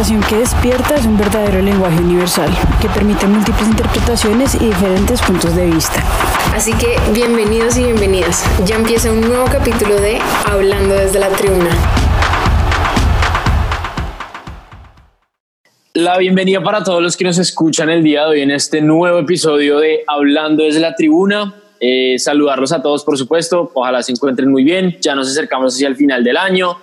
Que despierta es un verdadero lenguaje universal que permite múltiples interpretaciones y diferentes puntos de vista. Así que bienvenidos y bienvenidas. Ya empieza un nuevo capítulo de Hablando desde la tribuna. La bienvenida para todos los que nos escuchan el día de hoy en este nuevo episodio de Hablando desde la tribuna. Eh, saludarlos a todos, por supuesto. Ojalá se encuentren muy bien. Ya nos acercamos hacia el final del año.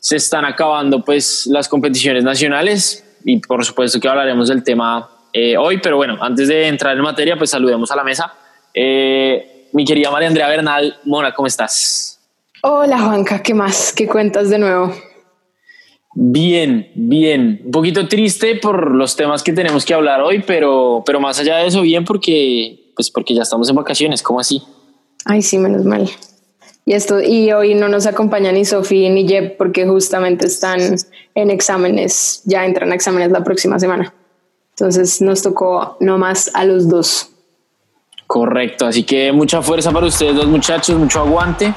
Se están acabando pues las competiciones nacionales y por supuesto que hablaremos del tema eh, hoy. Pero bueno, antes de entrar en materia, pues saludemos a la mesa. Eh, mi querida María Andrea Bernal, Mona, ¿cómo estás? Hola Juanca, ¿qué más? ¿Qué cuentas de nuevo? Bien, bien. Un poquito triste por los temas que tenemos que hablar hoy, pero, pero más allá de eso, bien porque, pues porque ya estamos en vacaciones. ¿Cómo así? Ay, sí, menos mal. Y esto, y hoy no nos acompaña ni Sofía ni Jeb porque justamente están en exámenes, ya entran a exámenes la próxima semana. Entonces nos tocó nomás a los dos. Correcto, así que mucha fuerza para ustedes dos muchachos, mucho aguante.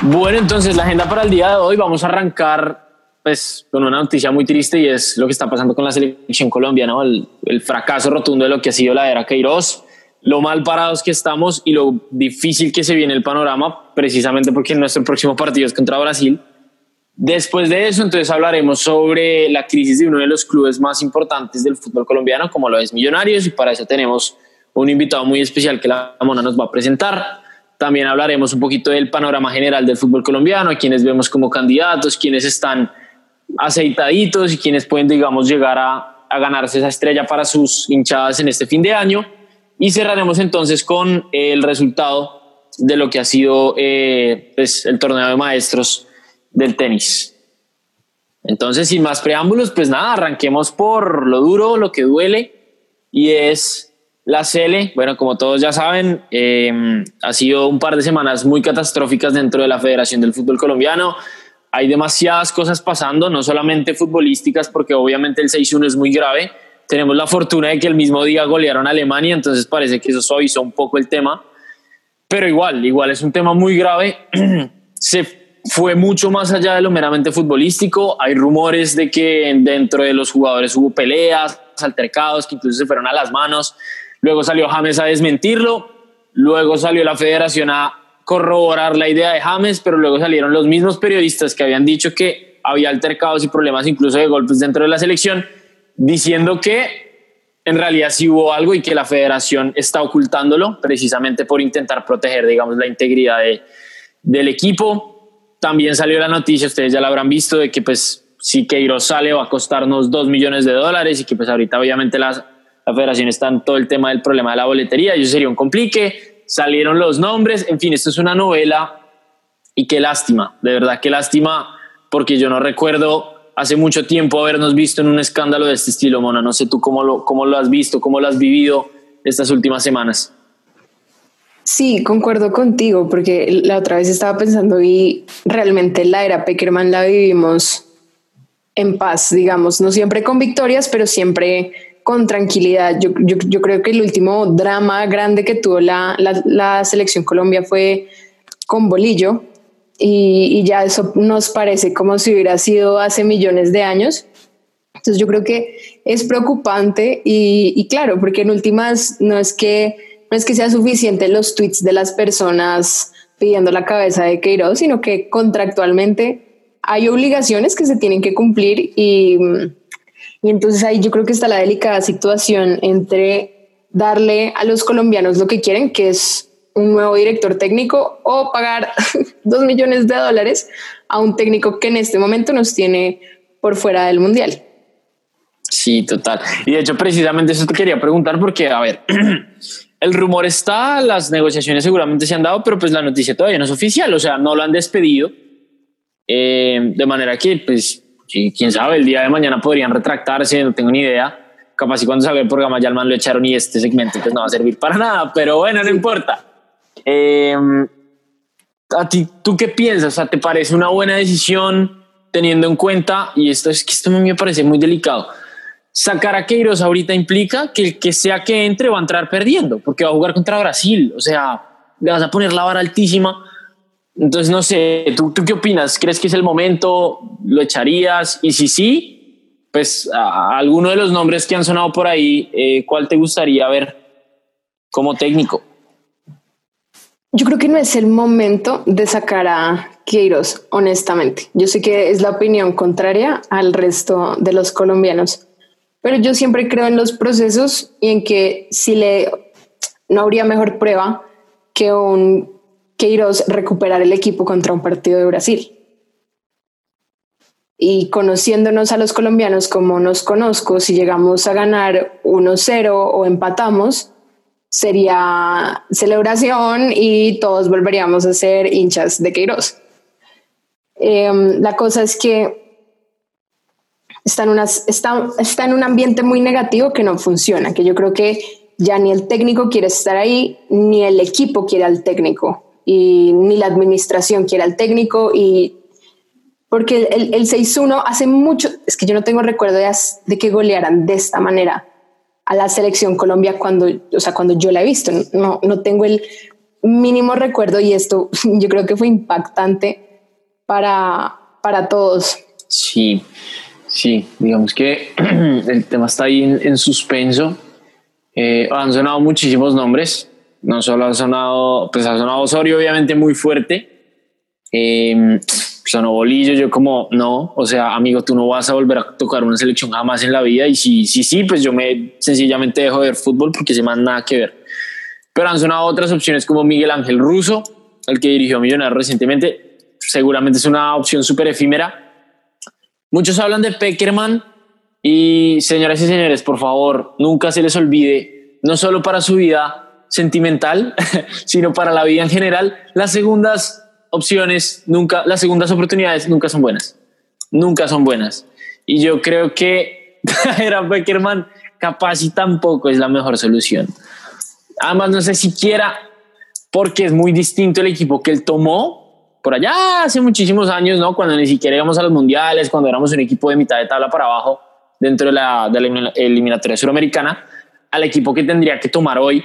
Bueno, entonces la agenda para el día de hoy vamos a arrancar pues con una noticia muy triste y es lo que está pasando con la selección colombiana, el, el, fracaso rotundo de lo que ha sido la era Queiroz, lo mal parados que estamos y lo difícil que se viene el panorama, precisamente porque nuestro próximo partido es contra Brasil. Después de eso, entonces hablaremos sobre la crisis de uno de los clubes más importantes del fútbol colombiano, como lo es Millonarios, y para eso tenemos un invitado muy especial que la Mona nos va a presentar. También hablaremos un poquito del panorama general del fútbol colombiano, quienes vemos como candidatos, quienes están aceitaditos y quienes pueden, digamos, llegar a, a ganarse esa estrella para sus hinchadas en este fin de año. Y cerraremos entonces con el resultado de lo que ha sido eh, pues, el torneo de maestros del tenis. Entonces, sin más preámbulos, pues nada, arranquemos por lo duro, lo que duele, y es la CL. Bueno, como todos ya saben, eh, ha sido un par de semanas muy catastróficas dentro de la Federación del Fútbol Colombiano. Hay demasiadas cosas pasando, no solamente futbolísticas, porque obviamente el 6-1 es muy grave. Tenemos la fortuna de que el mismo día golearon a Alemania, entonces parece que eso suavizó un poco el tema. Pero igual, igual es un tema muy grave. Se fue mucho más allá de lo meramente futbolístico. Hay rumores de que dentro de los jugadores hubo peleas, altercados, que incluso se fueron a las manos. Luego salió James a desmentirlo. Luego salió la federación a corroborar la idea de James, pero luego salieron los mismos periodistas que habían dicho que había altercados y problemas incluso de golpes dentro de la selección, diciendo que en realidad sí hubo algo y que la federación está ocultándolo precisamente por intentar proteger, digamos, la integridad de, del equipo. También salió la noticia, ustedes ya la habrán visto, de que pues si Queiroz sale va a costarnos dos millones de dólares y que pues ahorita obviamente la, la federación está en todo el tema del problema de la boletería eso sería un complique. Salieron los nombres, en fin, esto es una novela y qué lástima, de verdad, qué lástima, porque yo no recuerdo hace mucho tiempo habernos visto en un escándalo de este estilo, Mona. No sé tú cómo lo, cómo lo has visto, cómo lo has vivido estas últimas semanas. Sí, concuerdo contigo, porque la otra vez estaba pensando y realmente la era Peckerman la vivimos en paz, digamos, no siempre con victorias, pero siempre con tranquilidad. Yo, yo, creo que el último drama grande que tuvo la, la selección Colombia fue con Bolillo, y, ya eso nos parece como si hubiera sido hace millones de años. Entonces yo creo que es preocupante y, y, claro, porque en últimas no es que no es que sea suficiente los tweets de las personas pidiendo la cabeza de Queiroz, sino que contractualmente hay obligaciones que se tienen que cumplir y, y entonces ahí yo creo que está la delicada situación entre darle a los colombianos lo que quieren, que es un nuevo director técnico o pagar dos millones de dólares a un técnico que en este momento nos tiene por fuera del mundial. Sí, total. Y de hecho, precisamente eso te quería preguntar porque, a ver, el rumor está, las negociaciones seguramente se han dado, pero pues la noticia todavía no es oficial, o sea, no lo han despedido. Eh, de manera que, pues, quién sabe, el día de mañana podrían retractarse, no tengo ni idea. Capaz si cuando salga el programa ya el man lo echaron y este segmento pues no va a servir para nada, pero bueno, no importa. Eh, ¿A ti, tú qué piensas? O sea, ¿te parece una buena decisión teniendo en cuenta, y esto es que esto me parece muy delicado, sacar a Queiroz ahorita implica que el que sea que entre va a entrar perdiendo, porque va a jugar contra Brasil, o sea, le vas a poner la vara altísima. Entonces, no sé, ¿tú, tú qué opinas? ¿Crees que es el momento? ¿Lo echarías? Y si sí, pues a, alguno de los nombres que han sonado por ahí, eh, ¿cuál te gustaría ver como técnico? Yo creo que no es el momento de sacar a Queiroz, honestamente. Yo sé que es la opinión contraria al resto de los colombianos, pero yo siempre creo en los procesos y en que si le no habría mejor prueba que un Queiroz recuperar el equipo contra un partido de Brasil. Y conociéndonos a los colombianos como nos conozco, si llegamos a ganar 1-0 o empatamos, sería celebración y todos volveríamos a ser hinchas de Queiroz. Em, la cosa es que está en, unas, está, está en un ambiente muy negativo que no funciona, que yo creo que ya ni el técnico quiere estar ahí, ni el equipo quiere al técnico, y ni la administración quiere al técnico, y porque el, el 6-1 hace mucho, es que yo no tengo recuerdo de, de que golearan de esta manera a la selección Colombia cuando, o sea, cuando yo la he visto. No, no tengo el mínimo recuerdo y esto yo creo que fue impactante para, para todos. Sí, sí, digamos que el tema está ahí en, suspenso. Eh, han sonado muchísimos nombres, no solo han sonado, pues ha sonado Osorio obviamente muy fuerte. Eh, sonó bolillo, yo como, no, o sea, amigo, tú no vas a volver a tocar una selección jamás en la vida y si sí, sí, pues yo me sencillamente dejo de ver fútbol porque se me nada que ver. Pero han sonado otras opciones como Miguel Ángel Russo, el que dirigió Millonarios recientemente, seguramente es una opción súper efímera. Muchos hablan de Peckerman y señoras y señores, por favor, nunca se les olvide, no solo para su vida sentimental, sino para la vida en general, las segundas opciones nunca, las segundas oportunidades nunca son buenas. Nunca son buenas. Y yo creo que era Beckerman capaz y tampoco es la mejor solución. Además, no sé siquiera porque es muy distinto el equipo que él tomó por allá hace muchísimos años, ¿no? Cuando ni siquiera íbamos a los mundiales, cuando éramos un equipo de mitad de tabla para abajo dentro de la, de la eliminatoria suramericana, al equipo que tendría que tomar hoy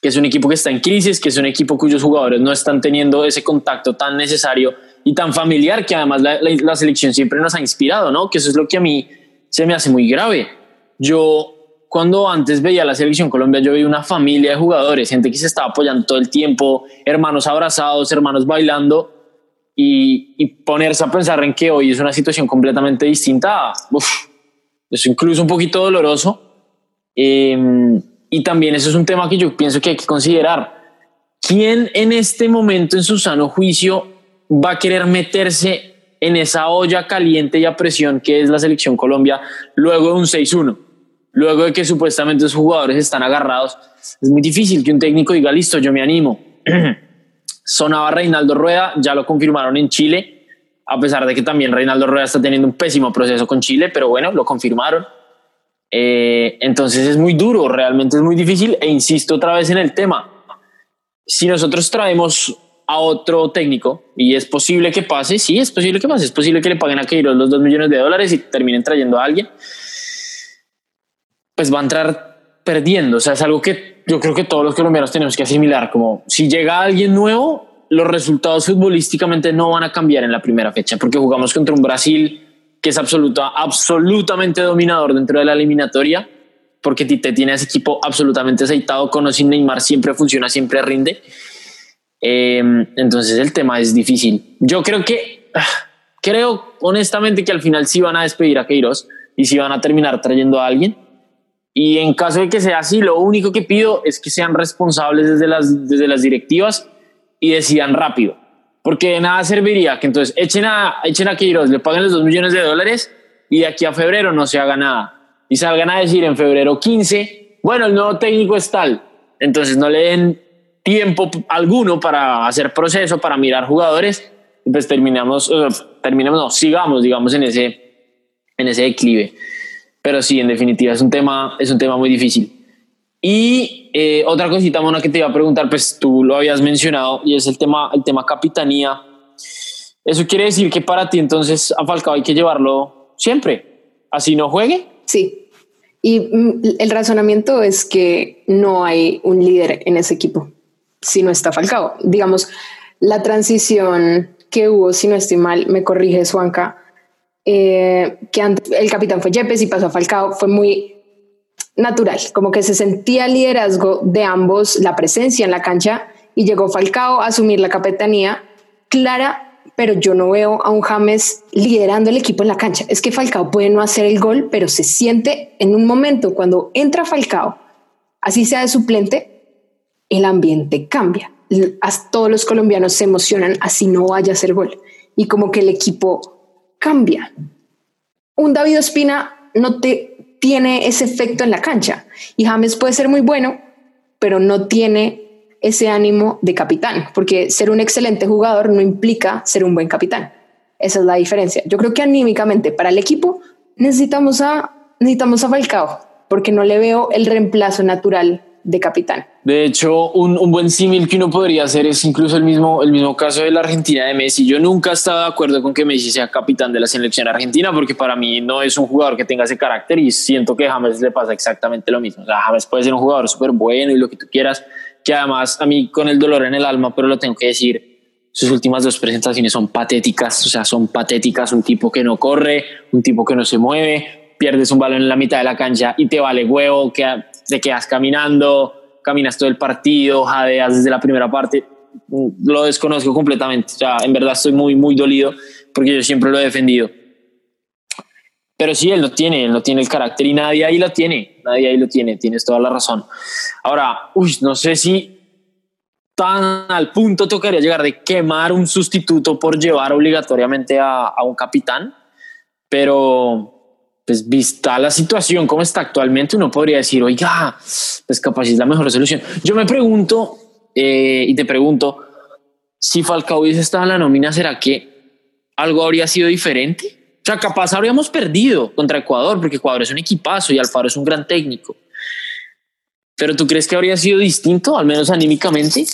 que es un equipo que está en crisis, que es un equipo cuyos jugadores no están teniendo ese contacto tan necesario y tan familiar que además la, selección siempre nos ha inspirado, ¿no? Que eso es lo que a mí se me hace muy grave. Yo cuando antes veía la selección Colombia, yo veía una familia de jugadores, gente que se estaba apoyando todo el tiempo, hermanos abrazados, hermanos bailando, y, ponerse a pensar en que hoy es una situación completamente distinta, es incluso un poquito doloroso. Eh, y también eso es un tema que yo pienso que hay que considerar. ¿Quién en este momento en su sano juicio va a querer meterse en esa olla caliente y a presión que es la selección Colombia luego de un 6-1? Luego de que supuestamente los jugadores están agarrados, es muy difícil que un técnico diga, listo, yo me animo. Sonaba Reinaldo Rueda, ya lo confirmaron en Chile, a pesar de que también Reinaldo Rueda está teniendo un pésimo proceso con Chile, pero bueno, lo confirmaron. Eh, entonces es muy duro, realmente es muy difícil e insisto otra vez en el tema. Si nosotros traemos a otro técnico y es posible que pase, sí, es posible que pase, es posible que le paguen a Queiroz los dos millones de dólares y terminen trayendo a alguien, pues va a entrar perdiendo. O sea, es algo que yo creo que todos los colombianos tenemos que asimilar, como si llega alguien nuevo, los resultados futbolísticamente no van a cambiar en la primera fecha, porque jugamos contra un Brasil que es absoluta, absolutamente dominador dentro de la eliminatoria, porque Tite tiene ese equipo absolutamente aceitado, con Neymar siempre funciona, siempre rinde. Eh, entonces el tema es difícil. Yo creo que, ah, creo honestamente que al final sí van a despedir a Queiroz y sí van a terminar trayendo a alguien. Y en caso de que sea así, lo único que pido es que sean responsables desde las, desde las directivas y decidan rápido porque de nada serviría que entonces echen a, echen a Queiroz, le paguen los dos millones de dólares y de aquí a febrero no se haga nada. Y salgan a decir en febrero 15, bueno, el nuevo técnico es tal. Entonces no le den tiempo alguno para hacer proceso, para mirar jugadores, y pues terminamos, terminamos, no, sigamos, digamos, en ese, en ese declive. Pero sí, en definitiva, es un tema, es un tema muy difícil. Y eh, otra cosita, Mona, que te iba a preguntar, pues tú lo habías mencionado, y es el tema, el tema capitanía. Eso quiere decir que para ti entonces a Falcao hay que llevarlo siempre, así no juegue. Sí. Y mm, el razonamiento es que no hay un líder en ese equipo si no está Falcao. Digamos, la transición que hubo, si no estoy mal, me corrige Suanca, eh, que el capitán fue Yepes y pasó a Falcao, fue muy natural, como que se sentía el liderazgo de ambos, la presencia en la cancha y llegó Falcao a asumir la capitanía clara, pero yo no veo a un James liderando el equipo en la cancha. Es que Falcao puede no hacer el gol, pero se siente en un momento cuando entra Falcao, así sea de suplente, el ambiente cambia. Todos los colombianos se emocionan así no vaya a ser gol y como que el equipo cambia. Un David Ospina no te tiene ese efecto en la cancha y James puede ser muy bueno, pero no tiene ese ánimo de capitán, porque ser un excelente jugador no implica ser un buen capitán. Esa es la diferencia. Yo creo que anímicamente para el equipo necesitamos a necesitamos a Falcao, porque no le veo el reemplazo natural de capitán. De hecho, un, un buen símil que uno podría hacer es incluso el mismo, el mismo caso de la Argentina de Messi. Yo nunca he estado de acuerdo con que Messi sea capitán de la selección argentina porque para mí no es un jugador que tenga ese carácter y siento que James le pasa exactamente lo mismo. O sea, James puede ser un jugador súper bueno y lo que tú quieras, que además a mí con el dolor en el alma, pero lo tengo que decir, sus últimas dos presentaciones son patéticas, o sea, son patéticas, un tipo que no corre, un tipo que no se mueve, pierdes un balón en la mitad de la cancha y te vale huevo, que te quedas caminando, caminas todo el partido, jadeas desde la primera parte, lo desconozco completamente. O sea, en verdad estoy muy, muy dolido porque yo siempre lo he defendido. Pero sí, él lo tiene, él no tiene el carácter y nadie ahí lo tiene, nadie ahí lo tiene, tienes toda la razón. Ahora, uy, no sé si tan al punto tocaría llegar de quemar un sustituto por llevar obligatoriamente a, a un capitán, pero pues vista la situación como está actualmente, uno podría decir, oiga, pues capaz es la mejor solución. Yo me pregunto eh, y te pregunto, si Falcao hubiese estado en la nómina, ¿será que algo habría sido diferente? O sea, capaz habríamos perdido contra Ecuador, porque Ecuador es un equipazo y Alfaro es un gran técnico. Pero ¿tú crees que habría sido distinto, al menos anímicamente?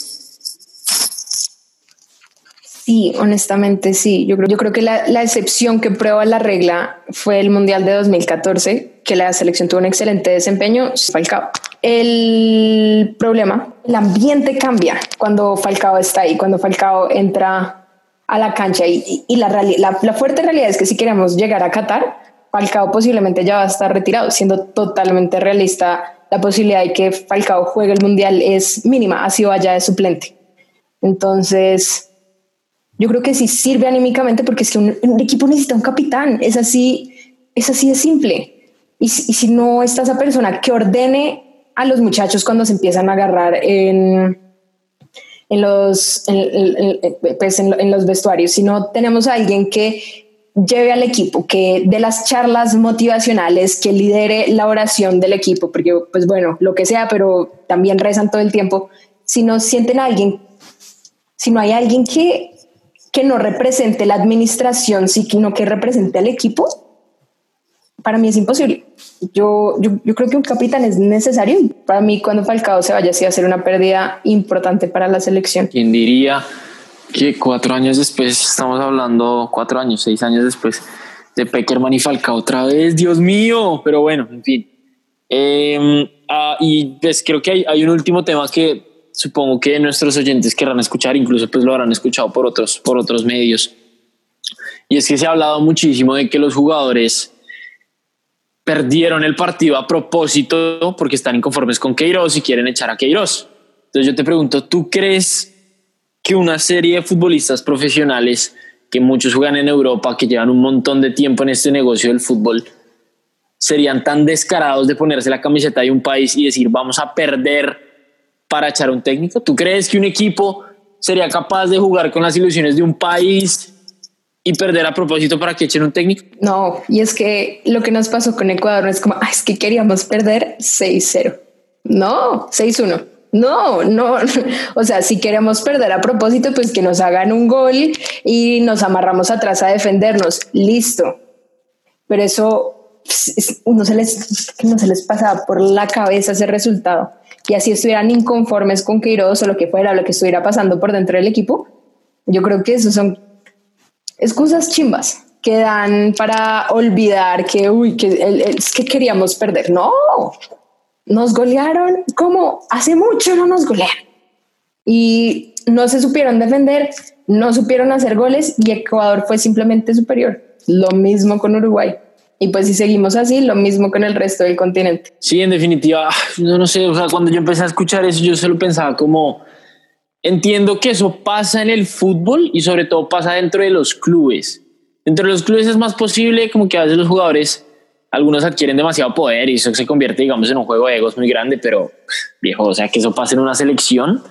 Sí, honestamente sí. Yo creo, yo creo que la, excepción que prueba la regla fue el Mundial de 2014, que la selección tuvo un excelente desempeño. Falcao. El problema, el ambiente cambia cuando Falcao está ahí, cuando Falcao entra a la cancha y, y, la, la, la fuerte realidad es que si queremos llegar a Qatar, Falcao posiblemente ya va a estar retirado, siendo totalmente realista. La posibilidad de que Falcao juegue el Mundial es mínima, así vaya de suplente. Entonces, yo creo que sí sirve anímicamente porque es que un, equipo necesita un capitán. Es así, es así de simple. Y, si no está esa persona que ordene a los muchachos cuando se empiezan a agarrar en, en los, pues en, los vestuarios, si no tenemos a alguien que lleve al equipo, que de las charlas motivacionales, que lidere la oración del equipo, porque pues bueno, lo que sea, pero también rezan todo el tiempo. Si no sienten a alguien, si no hay alguien que que no represente la administración, sino que represente al equipo, para mí es imposible. Yo, yo, creo que un capitán es necesario. Para mí, cuando Falcao se vaya, sí a ser una pérdida importante para la selección. ¿Quién diría que cuatro años después, estamos hablando cuatro años, seis años después, de Peckerman y Falcao otra vez? Dios mío, pero bueno, en fin. Em, ah, y pues creo que hay, hay un último tema que supongo que nuestros oyentes querrán escuchar, incluso pues lo habrán escuchado por otros, por otros medios. Y es que se ha hablado muchísimo de que los jugadores perdieron el partido a propósito porque están inconformes con Queiroz y quieren echar a Queiroz. Entonces yo te pregunto, ¿tú crees que una serie de futbolistas profesionales que muchos juegan en Europa, que llevan un montón de tiempo en este negocio del fútbol, serían tan descarados de ponerse la camiseta de un país y decir vamos a perder para echar un técnico? ¿Tú crees que un equipo sería capaz de jugar con las ilusiones de un país y perder a propósito para que echen un técnico? No, y es que lo que nos pasó con Ecuador es como, es que queríamos perder 6-0. No, 6-1. No, no, o sea, si queremos perder a propósito, pues que nos hagan un gol y nos amarramos atrás a defendernos. Listo. Pero eso pues, no se les, no se les pasaba por la cabeza ese resultado. Y así estuvieran inconformes con Queiroz o lo que fuera, lo que estuviera pasando por dentro del equipo. Yo creo que eso son excusas chimbas que dan para olvidar que, uy, que, es que queríamos perder. No, nos golearon como hace mucho no nos golearon. Y no se supieron defender, no supieron hacer goles y Ecuador fue simplemente superior. Lo mismo con Uruguay. Y pues si seguimos así, lo mismo con el resto del continente. Sí, en definitiva, no, no sé, o sea, cuando yo empecé a escuchar eso, yo solo pensaba como, entiendo que eso pasa en el fútbol y sobre todo pasa dentro de los clubes. Dentro de los clubes es más posible como que a veces los jugadores algunos adquieren demasiado poder y eso se convierte, digamos, en un juego de egos muy grande, pero viejo, o sea, que eso pase en una selección.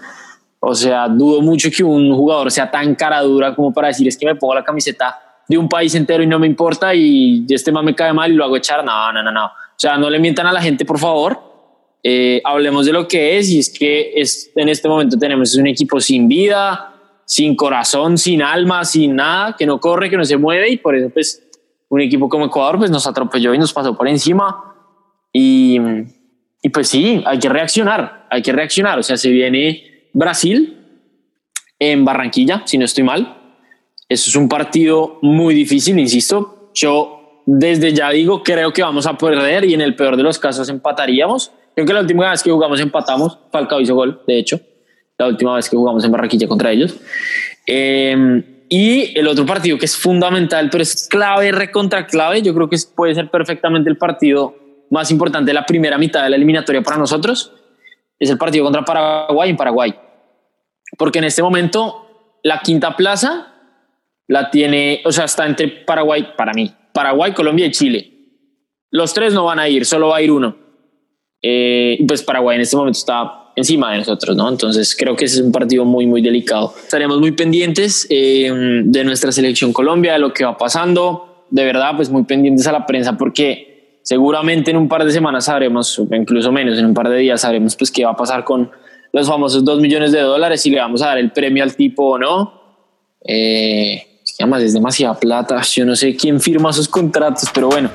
O sea, dudo mucho que un jugador sea tan cara dura como para decir es que me pongo la camiseta de un país entero y no me importa y este más me cae mal y lo hago echar. No, no, no, no. O sea, no le mientan a la gente, por favor. Eh, hablemos de lo que es y es que es, en este momento tenemos un equipo sin vida, sin corazón, sin alma, sin nada, que no corre, que no se mueve y por eso pues un equipo como Ecuador pues nos atropelló y nos pasó por encima. Y, y pues sí, hay que reaccionar, hay que reaccionar. O sea, se viene Brasil en Barranquilla, si no estoy mal. Eso es un partido muy difícil, insisto. Yo desde ya digo, creo que vamos a perder y en el peor de los casos empataríamos. Creo que la última vez que jugamos empatamos, Falcao hizo gol, de hecho, la última vez que jugamos en Barranquilla contra ellos. Eh, y el otro partido que es fundamental, pero es clave, recontra clave, yo creo que puede ser perfectamente el partido más importante de la primera mitad de la eliminatoria para nosotros, es el partido contra Paraguay en Paraguay. Porque en este momento la quinta plaza la tiene, o sea, está entre Paraguay, para mí, Paraguay, Colombia y Chile. Los tres no van a ir, solo va a ir uno. Eh, pues Paraguay en este momento está encima de nosotros, ¿no? Entonces creo que ese es un partido muy, muy delicado. Estaremos muy pendientes eh, de nuestra selección Colombia, de lo que va pasando. De verdad, pues muy pendientes a la prensa porque seguramente en un par de semanas sabremos, incluso menos, en un par de días sabremos pues qué va a pasar con los famosos dos millones de dólares y le vamos a dar el premio al tipo o no. Eh, además es demasiada plata, yo no sé quién firma esos contratos, pero bueno.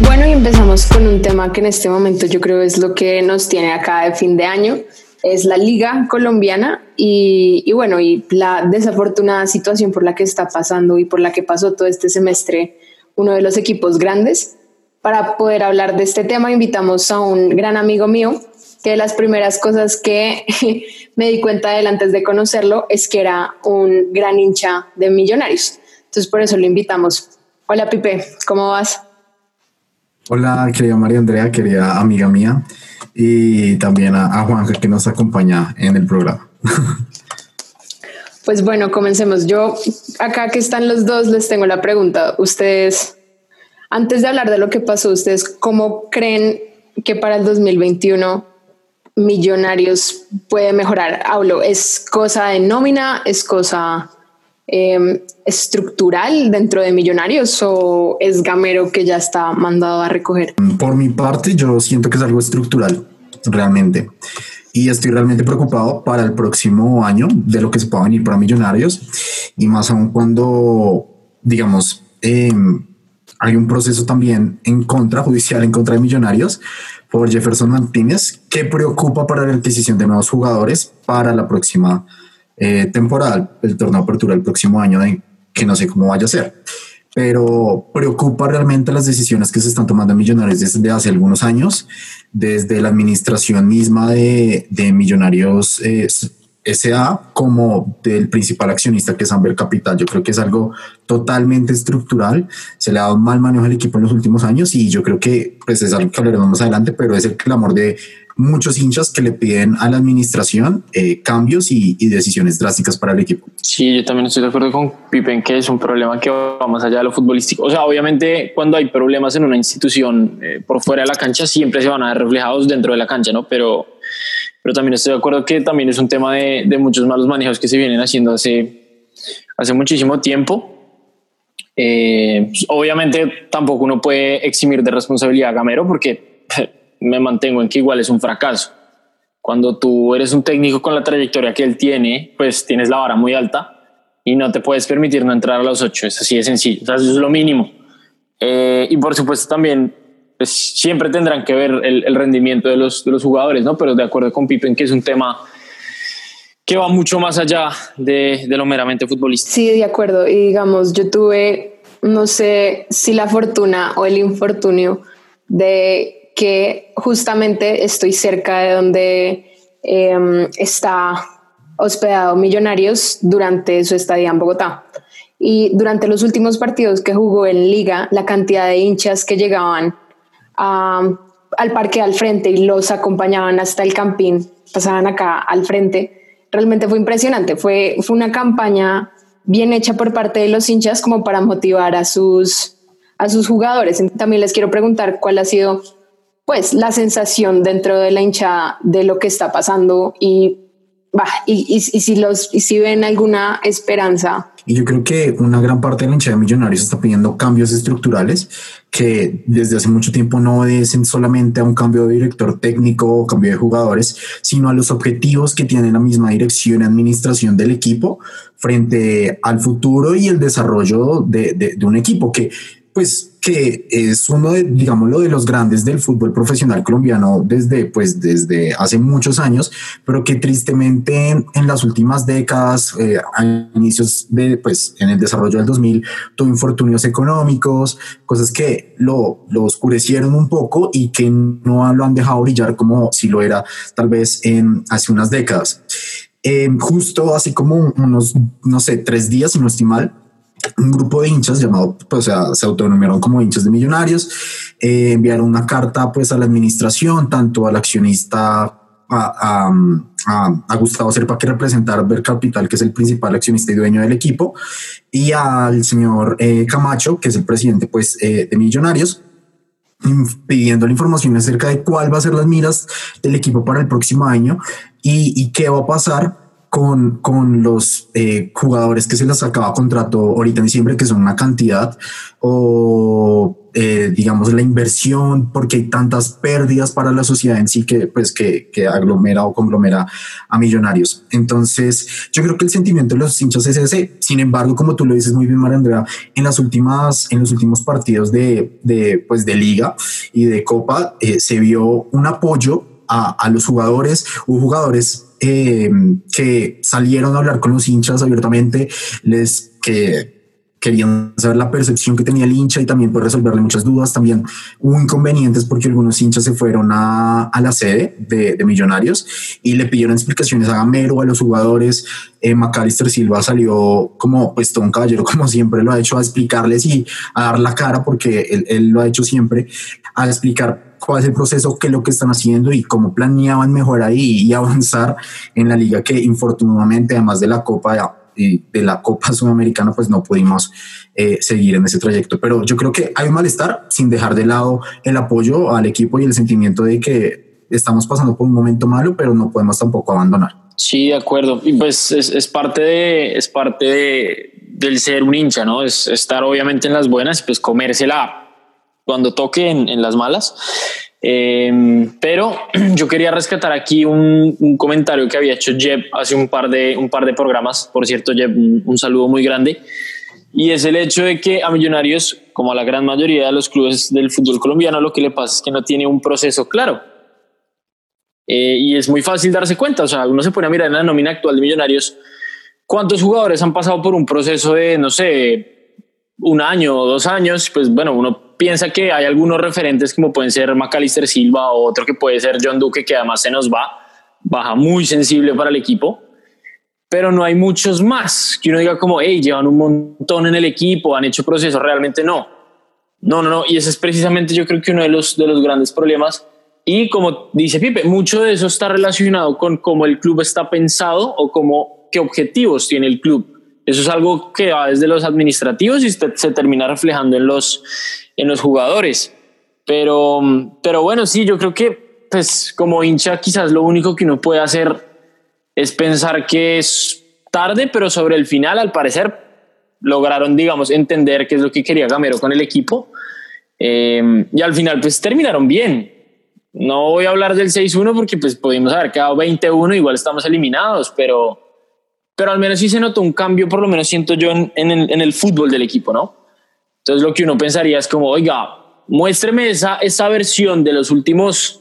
Bueno, y empezamos con un tema que en este momento yo creo es lo que nos tiene acá de fin de año, es la Liga Colombiana y, y, bueno, y la desafortunada situación por la que está pasando y por la que pasó todo este semestre uno de los equipos grandes. Para poder hablar de este tema invitamos a un gran amigo mío, que de las primeras cosas que me di cuenta de él antes de conocerlo es que era un gran hincha de millonarios. Entonces por eso lo invitamos. Hola Pipe, ¿cómo vas? Hola, querida María Andrea, querida amiga mía, y también a, a Juanja que nos acompaña en el programa. Pues bueno, comencemos. Yo, acá que están los dos, les tengo la pregunta. Ustedes, antes de hablar de lo que pasó, ¿ustedes cómo creen que para el 2021 Millonarios puede mejorar? Hablo, ¿es cosa de nómina? ¿Es cosa eh, estructural dentro de Millonarios o es Gamero que ya está mandado a recoger? Por mi parte, yo siento que es algo estructural, realmente. Y estoy realmente preocupado para el próximo año de lo que se pueda venir para Millonarios y más aún cuando, digamos, eh, hay un proceso también en contra, judicial en contra de Millonarios por Jefferson Martínez que preocupa para la adquisición de nuevos jugadores para la próxima eh, temporal, el torneo de apertura el próximo año, de, que no sé cómo vaya a ser. Pero preocupa realmente las decisiones que se están tomando Millonarios desde hace algunos años, desde la administración misma de, de Millonarios eh, SA como del principal accionista que es Amber Capital. Yo creo que es algo totalmente estructural. Se le ha dado un mal manejo al equipo en los últimos años y yo creo que pues es algo que hablaremos más adelante, pero es el clamor de muchos hinchas que le piden a la administración eh, cambios y, y, decisiones drásticas para el equipo. Sí, yo también estoy de acuerdo con Pippen que es un problema que va más allá de lo futbolístico. O sea, obviamente cuando hay problemas en una institución eh, por fuera de la cancha siempre se van a ver reflejados dentro de la cancha, ¿no? Pero, pero también estoy de acuerdo que también es un tema de, de muchos malos manejos que se vienen haciendo hace, hace muchísimo tiempo. Eh, pues, obviamente tampoco uno puede eximir de responsabilidad a Gamero porque me mantengo en que igual es un fracaso. Cuando tú eres un técnico con la trayectoria que él tiene, pues tienes la vara muy alta y no te puedes permitir no entrar a los ocho. Es así de sencillo. O sea, eso es lo mínimo. Eh, y por supuesto también pues, siempre tendrán que ver el, rendimiento de los, de los jugadores, ¿no? Pero de acuerdo con Pippen, que es un tema que va mucho más allá de, de lo meramente futbolístico. Sí, de acuerdo. Y digamos, yo tuve, no sé si la fortuna o el infortunio de que justamente estoy cerca de donde em, está hospedado Millonarios durante su estadía en Bogotá. Y durante los últimos partidos que jugó en liga, la cantidad de hinchas que llegaban al parque al frente y los acompañaban hasta el campín, pasaban acá al frente, realmente fue impresionante. Fue, fue una campaña bien hecha por parte de los hinchas como para motivar a sus, a sus jugadores. También les quiero preguntar cuál ha sido pues la sensación dentro de la hinchada de lo que está pasando y, y, y, si los y si ven alguna esperanza. Y yo creo que una gran parte de la hinchada de Millonarios está pidiendo cambios estructurales que desde hace mucho tiempo no obedecen solamente a un cambio de director técnico o cambio de jugadores, sino a los objetivos que tiene la misma dirección y administración del equipo frente al futuro y el desarrollo de, de, de un equipo que pues que es uno de, digámoslo, de los grandes del fútbol profesional colombiano desde, pues, desde hace muchos años, pero que tristemente en las últimas décadas, eh, a inicios de, pues, en el desarrollo del 2000, tuvo infortunios económicos, cosas que lo, lo oscurecieron un poco y que no lo han dejado brillar como si lo era tal vez en hace unas décadas. Eh, justo así como unos, no sé, tres días, si no estoy mal, un grupo de hinchas llamado, pues, o sea, se autonominaron como hinchas de millonarios, eh, enviaron una carta pues a la administración, tanto al accionista a, a, Gustavo Serpa que representa Ver Capital, que es el principal accionista y dueño del equipo, y al señor eh, Camacho, que es el presidente pues eh, de Millonarios, pidiendo la información acerca de cuál va a ser las miras del equipo para el próximo año y, y qué va a pasar con, con los eh, jugadores que se les acaba contrato ahorita en diciembre, que son una cantidad, o eh, digamos la inversión, porque hay tantas pérdidas para la sociedad en sí que, pues, que, que aglomera o conglomera a millonarios. Entonces, yo creo que el sentimiento de los hinchas es ese. Sin embargo, como tú lo dices muy bien, María Andrea, en las últimas, en los últimos partidos de, de, pues, de liga y de copa, eh, se vio un apoyo a, a, los jugadores, hubo jugadores eh, que salieron a hablar con los hinchas abiertamente, les que querían saber la percepción que tenía el hincha y también por resolverle muchas dudas. También hubo inconvenientes porque algunos hinchas se fueron a, a la sede de, de, Millonarios y le pidieron explicaciones a Gamero, a los jugadores. Eh, Macalister Silva salió como pues todo un caballero, como siempre lo ha hecho, a explicarles y a dar la cara porque él, él lo ha hecho siempre, a explicar cuál es el proceso, qué es lo que están haciendo y cómo planeaban mejorar y, y avanzar en la liga que infortunadamente, además de la Copa de, de la Copa Sudamericana, pues no pudimos eh, seguir en ese trayecto. Pero yo creo que hay un malestar sin dejar de lado el apoyo al equipo y el sentimiento de que estamos pasando por un momento malo, pero no podemos tampoco abandonar. Sí, de acuerdo. Y pues es, es parte de, es parte de, del ser un hincha, ¿no? Es estar obviamente en las buenas, pues comérsela cuando toque en, en las malas. Eh, pero yo quería rescatar aquí un, un, comentario que había hecho Jeb hace un par de, un par de programas. Por cierto, Jeb, un, un, saludo muy grande. Y es el hecho de que a Millonarios, como a la gran mayoría de los clubes del fútbol colombiano, lo que le pasa es que no tiene un proceso claro. Eh, y es muy fácil darse cuenta. O sea, uno se pone a mirar en la nómina actual de Millonarios cuántos jugadores han pasado por un proceso de, no sé, un año o dos años. Pues bueno, uno piensa que hay algunos referentes como pueden ser Macalister Silva o otro que puede ser John Duque, que además se nos va, baja muy sensible para el equipo, pero no hay muchos más que uno diga como, hey, llevan un montón en el equipo, han hecho procesos, realmente no. No, no, no, y ese es precisamente yo creo que uno de los, de los grandes problemas. Y como dice Pipe, mucho de eso está relacionado con cómo el club está pensado o cómo, qué objetivos tiene el club. Eso es algo que va desde los administrativos y se termina reflejando en los, en los jugadores. Pero, pero bueno, sí, yo creo que pues como hincha quizás lo único que uno puede hacer es pensar que es tarde, pero sobre el final al parecer lograron, digamos, entender qué es lo que quería Gamero con el equipo. Eh, y al final pues terminaron bien. no voy a hablar del 6-1 porque pues pudimos haber quedado 20-1, igual estamos eliminados, pero, pero al menos sí se notó un cambio, por lo menos siento yo, en, el, en el fútbol del equipo, ¿no? Entonces lo que uno pensaría es como, oiga, muéstreme esa, esa versión de los últimos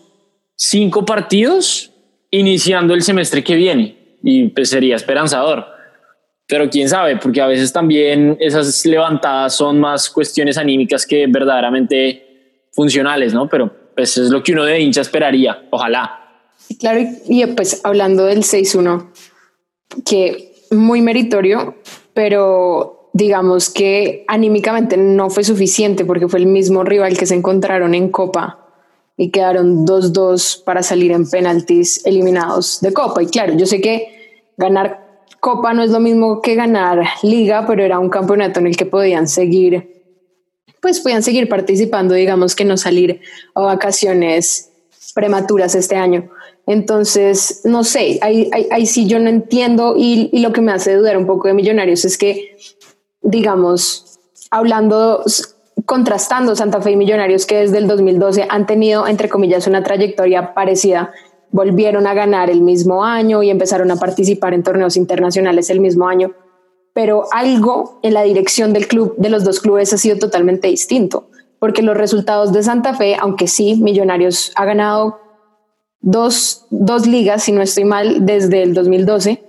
cinco partidos iniciando el semestre que viene y pues sería esperanzador. Pero quién sabe, porque a veces también esas levantadas son más cuestiones anímicas que verdaderamente funcionales, ¿no? Pero pues es lo que uno de hincha esperaría, ojalá. Claro, y pues hablando del 6-1, que muy meritorio, pero digamos que anímicamente no fue suficiente porque fue el mismo rival que se encontraron en Copa y quedaron 2-2 para salir en penaltis eliminados de Copa. Y claro, yo sé que ganar Copa no es lo mismo que ganar Liga, pero era un campeonato en el que podían seguir, pues podían seguir participando, digamos que no salir a vacaciones prematuras este año. Entonces, no sé, ahí, ahí, sí yo no entiendo y, y lo que me hace dudar un poco de Millonarios es que, digamos, hablando contrastando Santa Fe y Millonarios, que desde el 2012 han tenido, entre comillas, una trayectoria parecida, volvieron a ganar el mismo año y empezaron a participar en torneos internacionales el mismo año. Pero algo en la dirección del club, de los dos clubes, ha sido totalmente distinto, porque los resultados de Santa Fe, aunque sí, Millonarios ha ganado dos, dos ligas, si no estoy mal, desde el 2012,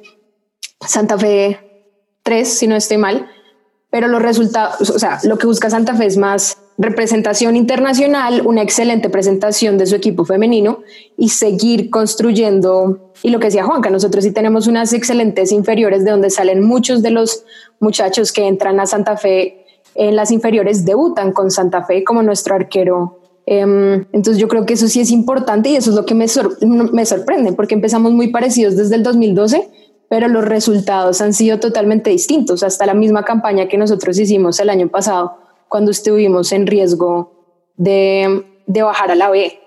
Santa Fe tres, si no estoy mal, pero los resultados, o sea, lo que busca Santa Fe es más representación internacional, una excelente presentación de su equipo femenino y seguir construyendo. Y lo que decía Juanca, nosotros sí tenemos unas excelentes inferiores de donde salen muchos de los muchachos que entran a Santa Fe en las inferiores, debutan con Santa Fe como nuestro arquero. Em, entonces yo creo que eso sí es importante y eso es lo que me, me sorprende, porque empezamos muy parecidos desde el 2012 pero los resultados han sido totalmente distintos. Hasta la misma campaña que nosotros hicimos el año pasado, cuando estuvimos en riesgo de, de bajar a la B.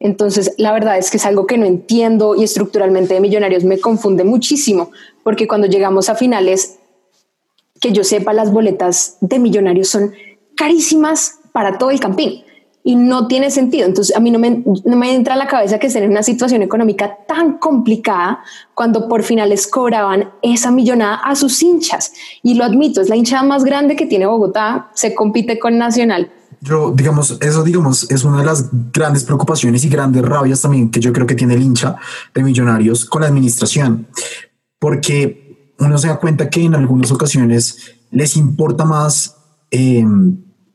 Entonces, la verdad es que es algo que no entiendo y estructuralmente de Millonarios me confunde muchísimo, porque cuando llegamos a finales, que yo sepa, las boletas de Millonarios son carísimas para todo el campín y no tiene sentido. Entonces, a mí no me, no me entra a la cabeza que estén en una situación económica tan complicada cuando por finales cobraban esa millonada a sus hinchas. Y lo admito, es la hinchada más grande que tiene Bogotá, se compite con Nacional. Yo, digamos, eso, digamos, es una de las grandes preocupaciones y grandes rabias también que yo creo que tiene el hincha de Millonarios con la administración, porque uno se da cuenta que en algunas ocasiones les importa más eh,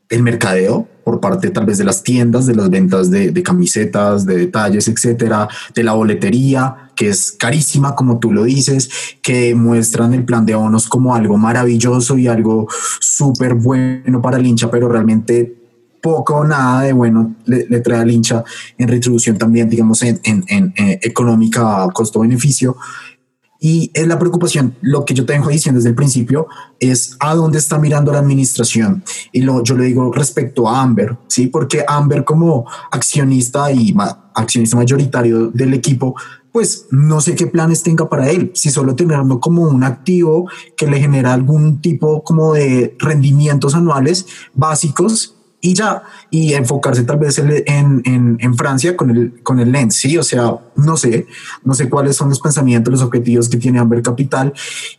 el mercadeo por parte tal vez de las tiendas, de las ventas de, camisetas, de detalles, etcétera, de la boletería, que es carísima, como tú lo dices, que muestran el plan de bonos como algo maravilloso y algo súper bueno para el hincha, pero realmente poco o nada de bueno le, trae al hincha en retribución también, digamos, en, en económica costo-beneficio. Y es la preocupación, lo que yo te vengo diciendo desde el principio, es a dónde está mirando la administración. Y lo, yo le digo respecto a Amber, ¿sí? Porque Amber como accionista y accionista mayoritario del equipo, pues no sé qué planes tenga para él, si solo tenerlo como un activo que le genera algún tipo como de rendimientos anuales básicos y ya, y enfocarse tal vez en, en, en, Francia con el, con el lens, sí, o sea, no sé, no sé cuáles son los pensamientos, los objetivos que tiene Amber Capital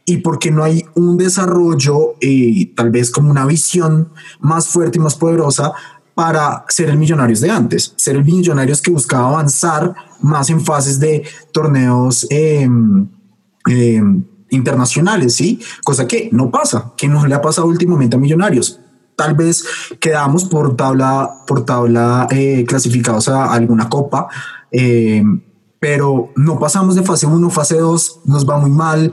y porque no hay un desarrollo, eh, tal vez como una visión más fuerte y más poderosa para ser el Millonarios de antes, ser el Millonarios que buscaba avanzar más en fases de torneos em, em, internacionales, ¿sí? Cosa que no pasa, que no le ha pasado últimamente a Millonarios tal vez quedamos por tabla, por tabla eh, clasificados a alguna copa, eh, pero no pasamos de fase 1, fase 2, nos va muy mal.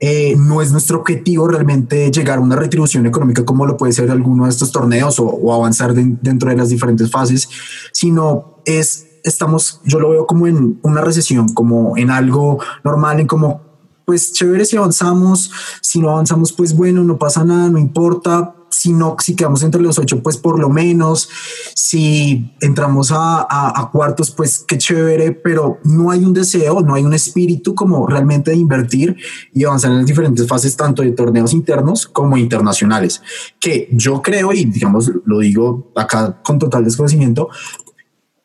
Eh, no es nuestro objetivo realmente llegar a una retribución económica como lo puede ser alguno de estos torneos o, avanzar dentro de las diferentes fases, sino es, estamos, yo lo veo como en una recesión, como en algo normal, en como, pues chévere si avanzamos, si no avanzamos, pues bueno, no pasa nada, no importa, si no, si quedamos entre los ocho, pues por lo menos, si entramos a, a, cuartos, pues qué chévere, pero no hay un deseo, no hay un espíritu como realmente de invertir y avanzar en las diferentes fases, tanto de torneos internos como internacionales, que yo creo, y digamos, lo digo acá con total desconocimiento,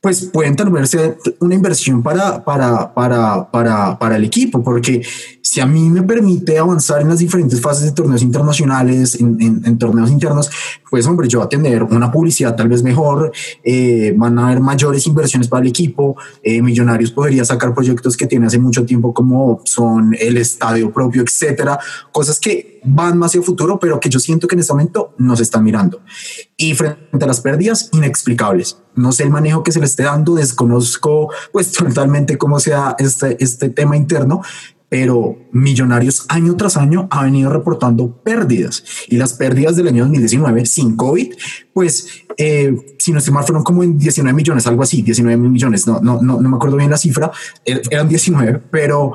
pues pueden ser una inversión para, para, para, para, para el equipo, porque si a mí me permite avanzar en las diferentes fases de torneos internacionales, en, en, torneos internos, pues hombre, yo voy a tener una publicidad tal vez mejor, eh, van a haber mayores inversiones para el equipo, eh, Millonarios podría sacar proyectos que tiene hace mucho tiempo como son el estadio propio, etcétera, cosas que van más hacia el futuro, pero que yo siento que en este momento no se están mirando. Y frente a las pérdidas, inexplicables. No sé el manejo que se le esté dando, desconozco pues totalmente cómo sea este, este tema interno, pero Millonarios año tras año ha venido reportando pérdidas. Y las pérdidas del año 2019 sin COVID, pues eh, si no estoy mal fueron como en 19 millones, algo así, 19 millones, no, no, no, no me acuerdo bien la cifra, er, eran 19, pero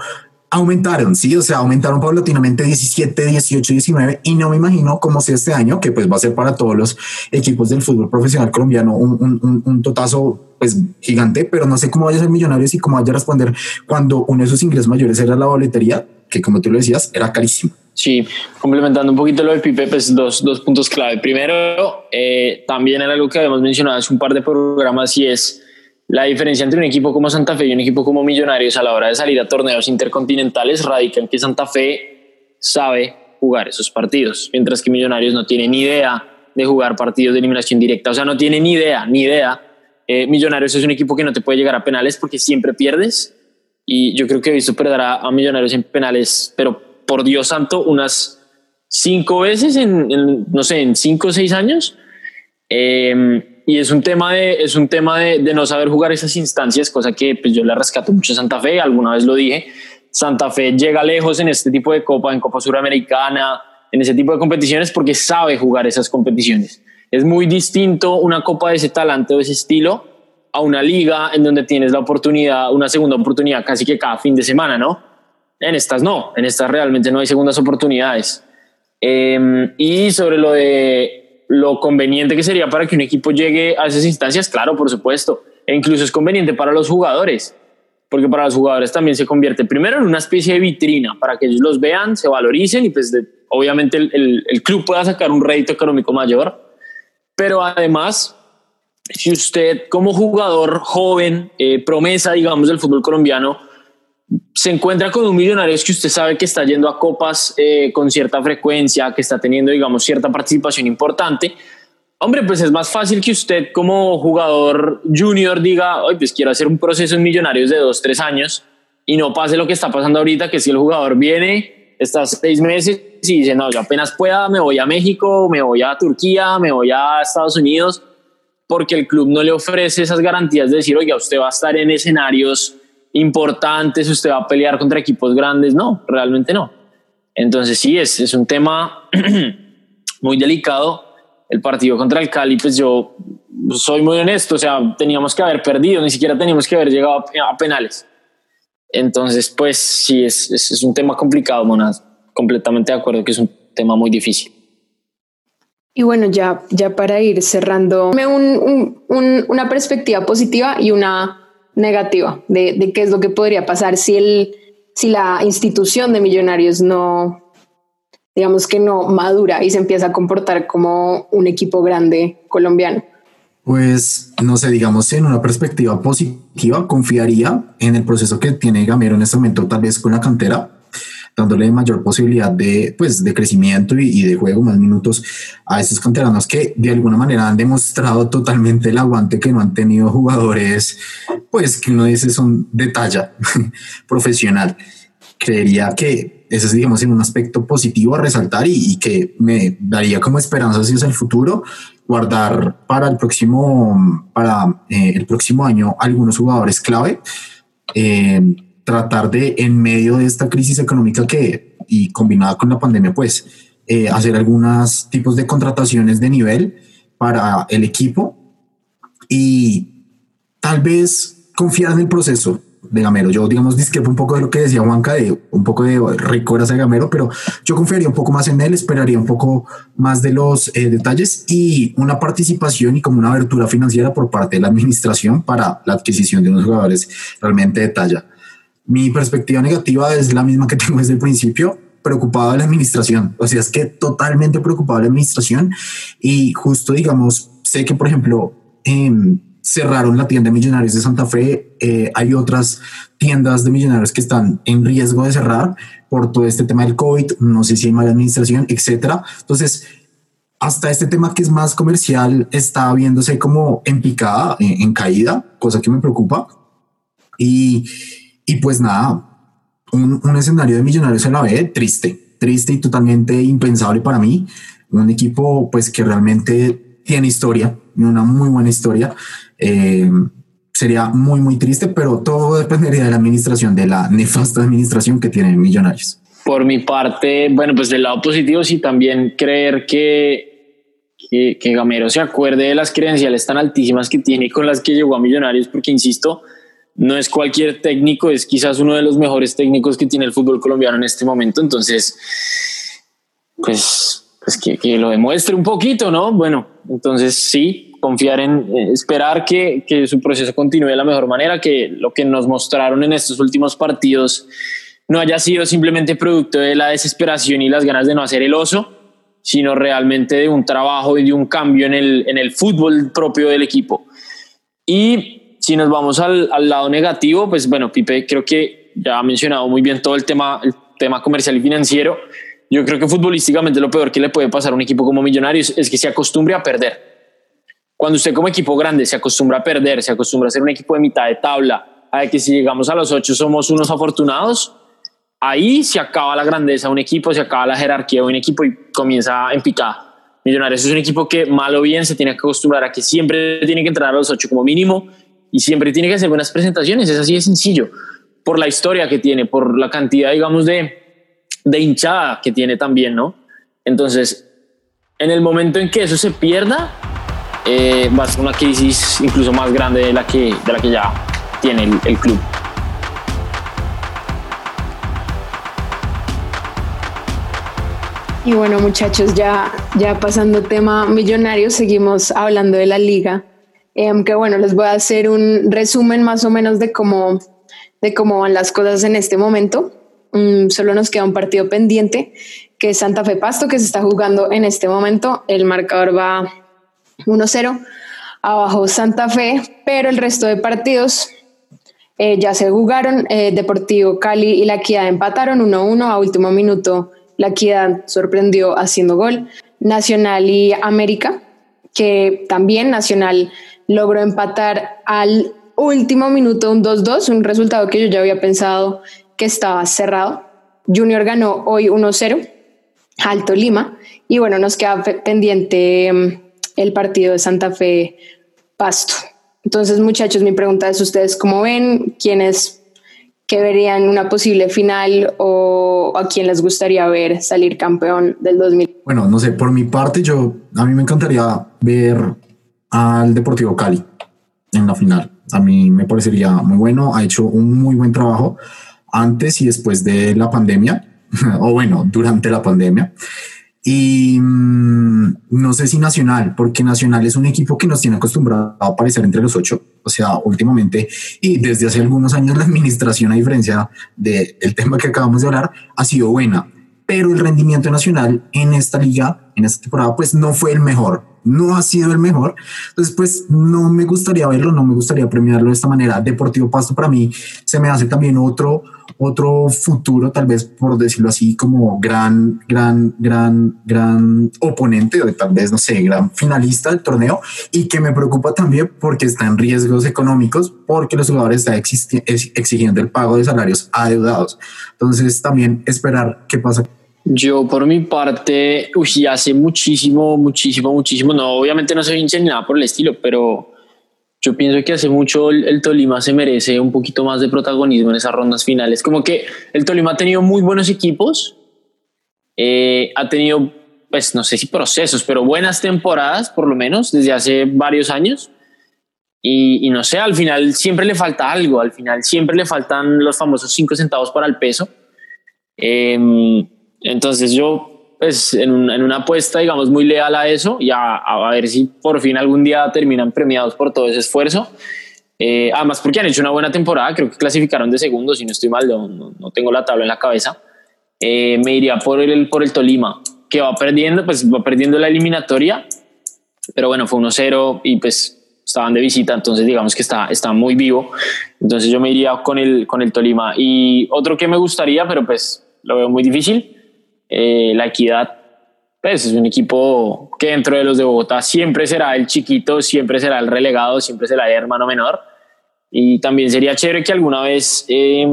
aumentaron, sí, o sea, aumentaron paulatinamente 17, 18, 19 y no me imagino cómo sea este año, que pues va a ser para todos los equipos del fútbol profesional colombiano un, un, un, totazo pues gigante, pero no sé cómo vaya a ser Millonarios y cómo vaya a responder cuando uno de sus ingresos mayores era la boletería, que como tú lo decías, era carísimo. Sí, complementando un poquito lo de Pipe, pues dos, dos puntos clave. Primero, eh, también era algo que habíamos mencionado hace un par de programas y es la diferencia entre un equipo como Santa Fe y un equipo como Millonarios a la hora de salir a torneos intercontinentales radica en que Santa Fe sabe jugar esos partidos, mientras que Millonarios no tiene ni idea de jugar partidos de eliminación directa, o sea, no tiene ni idea, ni idea. Eh, Millonarios es un equipo que no te puede llegar a penales porque siempre pierdes y yo creo que he visto perder a, Millonarios en penales, pero por Dios santo, unas cinco veces en, no sé, en cinco o seis años. Eh, y es un tema de, es un tema de, no saber jugar esas instancias, cosa que pues, yo le rescato mucho a Santa Fe, alguna vez lo dije. Santa Fe llega lejos en este tipo de copa, en Copa Suramericana, en ese tipo de competiciones, porque sabe jugar esas competiciones. Es muy distinto una copa de ese talante o ese estilo a una liga en donde tienes la oportunidad, una segunda oportunidad casi que cada fin de semana, ¿no? En estas no, en estas realmente no hay segundas oportunidades. Eh, y sobre lo de lo conveniente que sería para que un equipo llegue a esas instancias, claro, por supuesto. E incluso es conveniente para los jugadores, porque para los jugadores también se convierte primero en una especie de vitrina para que ellos los vean, se valoricen y pues obviamente el, club pueda sacar un rédito económico mayor. Pero además, si usted como jugador joven, eh, promesa, digamos, del fútbol colombiano, se encuentra con un millonario que usted sabe que está yendo a copas eh, con cierta frecuencia, que está teniendo, digamos, cierta participación importante, hombre, pues es más fácil que usted como jugador junior diga, hoy pues quiero hacer un proceso en millonarios de dos, tres años y no pase lo que está pasando ahorita, que si el jugador viene, está seis meses y dice, no, yo apenas pueda, me voy a México, me voy a Turquía, me voy a Estados Unidos, porque el club no le ofrece esas garantías de decir, oiga, usted va a estar en escenarios importantes, usted va a pelear contra equipos grandes. No, realmente no. Entonces sí, es, es un tema muy delicado. El partido contra el Cali, pues yo soy muy honesto, o sea, teníamos que haber perdido, ni siquiera teníamos que haber llegado a, penales. Entonces, pues sí, es, es, un tema complicado, Monas. Completamente de acuerdo que es un tema muy difícil. Y bueno, ya, ya para ir cerrando, un, un, una perspectiva positiva y una negativa de, qué es lo que podría pasar si, el, si la institución de millonarios no, digamos que no madura y se empieza a comportar como un equipo grande colombiano. Pues no sé, digamos en una perspectiva positiva, confiaría en el proceso que tiene Gamero en este momento, tal vez con la cantera, dándole mayor posibilidad de, pues, de crecimiento y, de juego, más minutos a estos canteranos que de alguna manera han demostrado totalmente el aguante que no han tenido jugadores, pues que uno dice son de talla profesional. Creería que ese es, digamos, en un aspecto positivo a resaltar y, que me daría como esperanza hacia el futuro, guardar para el próximo, para eh, el próximo año algunos jugadores clave. Eh, tratar de, en medio de esta crisis económica que, y combinada con la pandemia, pues, eh, hacer algunos tipos de contrataciones de nivel para el equipo y tal vez confiar en el proceso de Gamero. Yo, digamos, discrepo un poco de lo que decía Juanca, de un poco de ricoras de Gamero, pero yo confiaría un poco más en él, esperaría un poco más de los eh, detalles y una participación y como una abertura financiera por parte de la administración para la adquisición de unos jugadores realmente de talla. Mi perspectiva negativa es la misma que tengo desde el principio, preocupado de la administración. O sea, es que totalmente preocupado de la administración y justo, digamos, sé que, por ejemplo, eh, cerraron la tienda de Millonarios de Santa Fe. Eh, hay otras tiendas de Millonarios que están en riesgo de cerrar por todo este tema del COVID. No sé si hay mala administración, etcétera. Entonces, hasta este tema que es más comercial está viéndose como en picada, en, caída, cosa que me preocupa. Y, y pues nada, un, un, escenario de Millonarios en la B triste, triste y totalmente impensable para mí. Un equipo pues que realmente tiene historia, una muy buena historia. Eh, sería muy, muy triste, pero todo dependería de la administración, de la nefasta administración que tienen Millonarios. Por mi parte, bueno, pues del lado positivo, sí también creer que, que, que Gamero se acuerde de las credenciales tan altísimas que tiene con las que llegó a Millonarios, porque insisto, no es cualquier técnico, es quizás uno de los mejores técnicos que tiene el fútbol colombiano en este momento. Entonces, pues, pues que, que lo demuestre un poquito, ¿no? Bueno, entonces sí, confiar en eh, esperar que, que, su proceso continúe de la mejor manera, que lo que nos mostraron en estos últimos partidos no haya sido simplemente producto de la desesperación y las ganas de no hacer el oso, sino realmente de un trabajo y de un cambio en el, en el fútbol propio del equipo. Y si nos vamos al, al lado negativo, pues bueno, Pipe creo que ya ha mencionado muy bien todo el tema, el tema comercial y financiero. Yo creo que futbolísticamente lo peor que le puede pasar a un equipo como Millonarios es que se acostumbre a perder cuando usted como equipo grande se acostumbra a perder, se acostumbra a ser un equipo de mitad de tabla, a que si llegamos a los ocho somos unos afortunados, ahí se acaba la grandeza de un equipo, se acaba la jerarquía de un equipo y comienza en picada. Millonarios es un equipo que mal o bien se tiene que acostumbrar a que siempre tiene que entrar a los ocho como mínimo y siempre tiene que hacer buenas presentaciones. Es así de sencillo. Por la historia que tiene, por la cantidad, digamos, de, de hinchada que tiene también, ¿no? Entonces, en el momento en que eso se pierda, eh, va a ser una crisis incluso más grande de la que, de la que ya tiene el, el club. Y bueno, muchachos, ya, ya pasando tema millonario, seguimos hablando de la liga. Eh, bueno, les voy a hacer un resumen más o menos de cómo, de cómo van las cosas en este momento. Um, solo nos queda un partido pendiente, que es Santa Fe Pasto, que se está jugando en este momento. El marcador va 1-0 abajo Santa Fe, pero el resto de partidos eh, ya se jugaron. Eh, Deportivo Cali y La Equidad empataron 1-1 a último minuto. La Equidad sorprendió haciendo gol. Nacional y América, que también Nacional logró empatar al último minuto un 2-2, un resultado que yo ya había pensado que estaba cerrado. Junior ganó hoy 1-0, Alto Lima, y bueno, nos queda pendiente mm, el partido de Santa Fe Pasto. Entonces, muchachos, mi pregunta es, ¿ustedes cómo ven? ¿Quiénes que verían una posible final o a quién les gustaría ver salir campeón del 2000? Bueno, no sé, por mi parte, yo, a mí me encantaría ver al Deportivo Cali en la final. A mí me parecería muy bueno, ha hecho un muy buen trabajo antes y después de la pandemia, o bueno, durante la pandemia. Y mm, no sé si Nacional, porque Nacional es un equipo que nos tiene acostumbrado a aparecer entre los ocho. O sea, últimamente y desde hace algunos años la administración, a diferencia del tema que acabamos de hablar, ha sido buena. Pero el rendimiento nacional en esta liga, en esta temporada, pues no fue el mejor no ha sido el mejor. Entonces, pues no me gustaría verlo, no me gustaría premiarlo de esta manera. Deportivo Pasto para mí se me hace también otro, otro futuro, tal vez por decirlo así, como gran, gran, gran, gran oponente, o tal vez, no sé, gran finalista del torneo y que me preocupa también porque está en riesgos económicos, porque los jugadores están exigiendo el pago de salarios adeudados. Entonces, también esperar qué pasa yo por mi parte, uy, hace muchísimo, muchísimo, muchísimo, no, obviamente no soy hincha ni nada por el estilo, pero yo pienso que hace mucho el, Tolima se merece un poquito más de protagonismo en esas rondas finales. Como que el Tolima ha tenido muy buenos equipos, eh, ha tenido, pues no sé si procesos, pero buenas temporadas por lo menos desde hace varios años. Y, y no sé, al final siempre le falta algo, al final siempre le faltan los famosos cinco centavos para el peso. Eh, entonces yo, pues en, una apuesta, digamos, muy leal a eso y a, ver si por fin algún día terminan premiados por todo ese esfuerzo. Eh, además, porque han hecho una buena temporada, creo que clasificaron de segundo, si no estoy mal, no, no, tengo la tabla en la cabeza. Eh, me iría por el, por el Tolima, que va perdiendo, pues va perdiendo la eliminatoria, pero bueno, fue 1-0 y pues estaban de visita, entonces digamos que está, está muy vivo. Entonces yo me iría con el, con el Tolima. Y otro que me gustaría, pero pues lo veo muy difícil, eh, la Equidad. Pues es un equipo que dentro de los de Bogotá siempre será el chiquito, siempre será el relegado, siempre será el hermano menor. Y también sería chévere que alguna vez eh,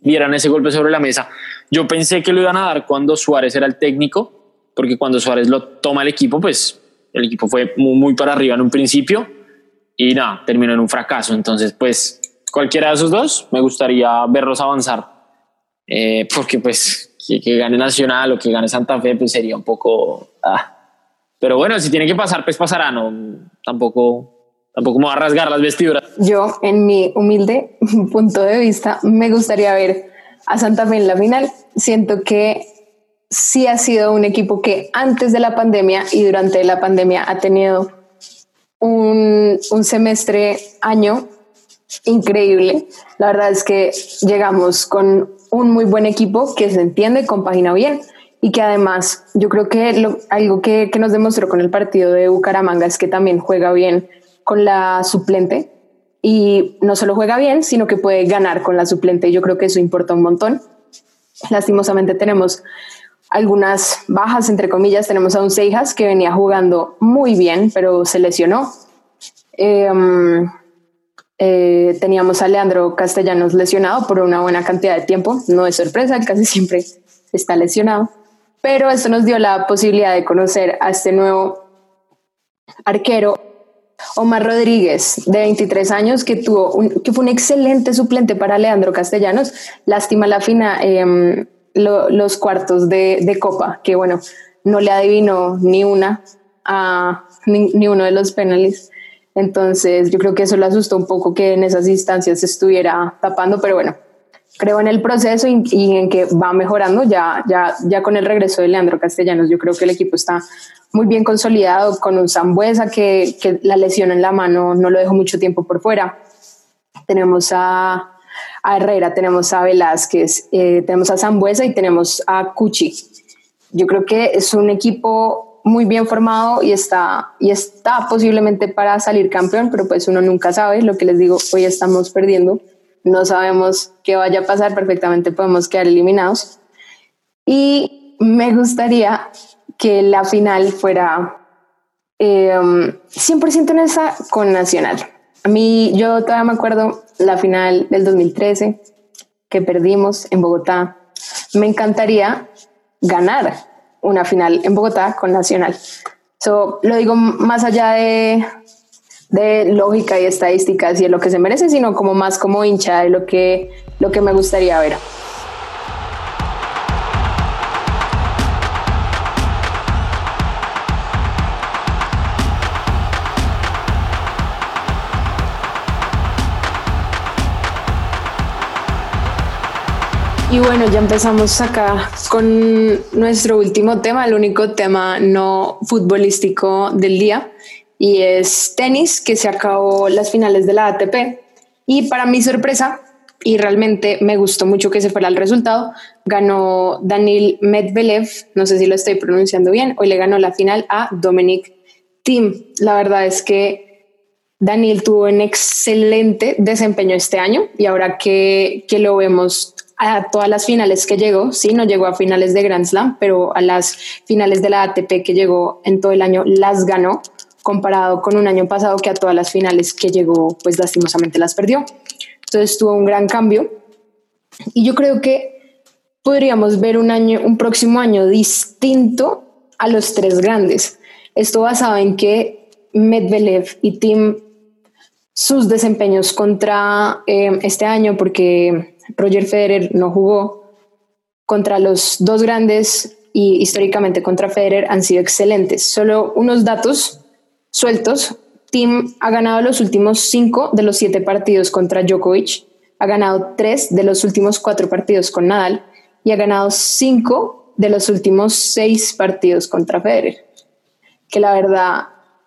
dieran ese golpe sobre la mesa. Yo pensé que lo iban a dar cuando Suárez era el técnico, porque cuando Suárez lo toma el equipo, pues el equipo fue muy, muy para arriba en un principio y nada, terminó en un fracaso. Entonces, pues cualquiera de esos dos me gustaría verlos avanzar, eh, porque pues que, gane Nacional o que gane Santa Fe, pues sería un poco... Ah. Pero bueno, si tiene que pasar, pues pasará, no, tampoco, tampoco me va a rasgar las vestiduras. Yo, en mi humilde punto de vista, me gustaría ver a Santa Fe en la final. Siento que sí ha sido un equipo que antes de la pandemia y durante la pandemia ha tenido un, un semestre año increíble. La verdad es que llegamos con un muy buen equipo que se entiende, compagina bien y que además yo creo que algo que, que, nos demostró con el partido de Bucaramanga es que también juega bien con la suplente y no solo juega bien, sino que puede ganar con la suplente. Yo creo que eso importa un montón. Lastimosamente tenemos algunas bajas, entre comillas. Tenemos a un Seijas que venía jugando muy bien, pero se lesionó. Em, eh, teníamos a Leandro Castellanos lesionado por una buena cantidad de tiempo. No es sorpresa, casi siempre está lesionado. Pero esto nos dio la posibilidad de conocer a este nuevo arquero, Omar Rodríguez, de 23 años, que, tuvo que fue un excelente suplente para Leandro Castellanos. Lástima la final, eh, los cuartos de, Copa, que bueno, no le adivinó ni una a ni, uno de los penales. Entonces yo creo que eso le asustó un poco que en esas instancias estuviera tapando, pero bueno, creo en el proceso y, en que va mejorando ya, ya, ya con el regreso de Leandro Castellanos. Yo creo que el equipo está muy bien consolidado con un Zambuesa que, que la lesión en la mano no lo dejó mucho tiempo por fuera. Tenemos a a Herrera, tenemos a Velázquez, eh, tenemos a Zambuesa y tenemos a Cuchi. Yo creo que es un equipo muy bien formado y está, y está posiblemente para salir campeón, pero pues uno nunca sabe. Lo que les digo, hoy estamos perdiendo, no sabemos qué vaya a pasar, perfectamente podemos quedar eliminados. Y me gustaría que la final fuera 100% en esa con Nacional. A mí, yo todavía me acuerdo la final del 2013 que perdimos en Bogotá. Me encantaría ganar una final en Bogotá con Nacional. So, lo digo más allá de, de lógica y estadísticas y de lo que se merece, sino como más como hincha de lo que, lo que me gustaría ver. Y bueno, ya empezamos acá con nuestro último tema, el único tema no futbolístico del día, y es tenis, que se acabó las finales de la ATP. Y para mi sorpresa, y realmente me gustó mucho que se fuera el resultado, ganó Daniel Medvedev, no sé si lo estoy pronunciando bien, hoy le ganó la final a Dominic Thiem. La verdad es que Daniel tuvo un excelente desempeño este año y ahora que, que lo vemos a todas las finales que llegó, sí, no llegó a finales de Grand Slam, pero a las finales de la ATP que llegó en todo el año las ganó, comparado con un año pasado que a todas las finales que llegó, pues lastimosamente las perdió. Entonces tuvo un gran cambio. Y yo creo que podríamos ver un año, un próximo año distinto a los tres grandes. Esto basado en que Medvedev y Tim sus desempeños contra eh, este año, porque Roger Federer no jugó contra los dos grandes y históricamente contra Federer han sido excelentes. Solo unos datos sueltos. Tim ha ganado los últimos cinco de los siete partidos contra Djokovic, ha ganado tres de los últimos cuatro partidos con Nadal y ha ganado cinco de los últimos seis partidos contra Federer. Que la verdad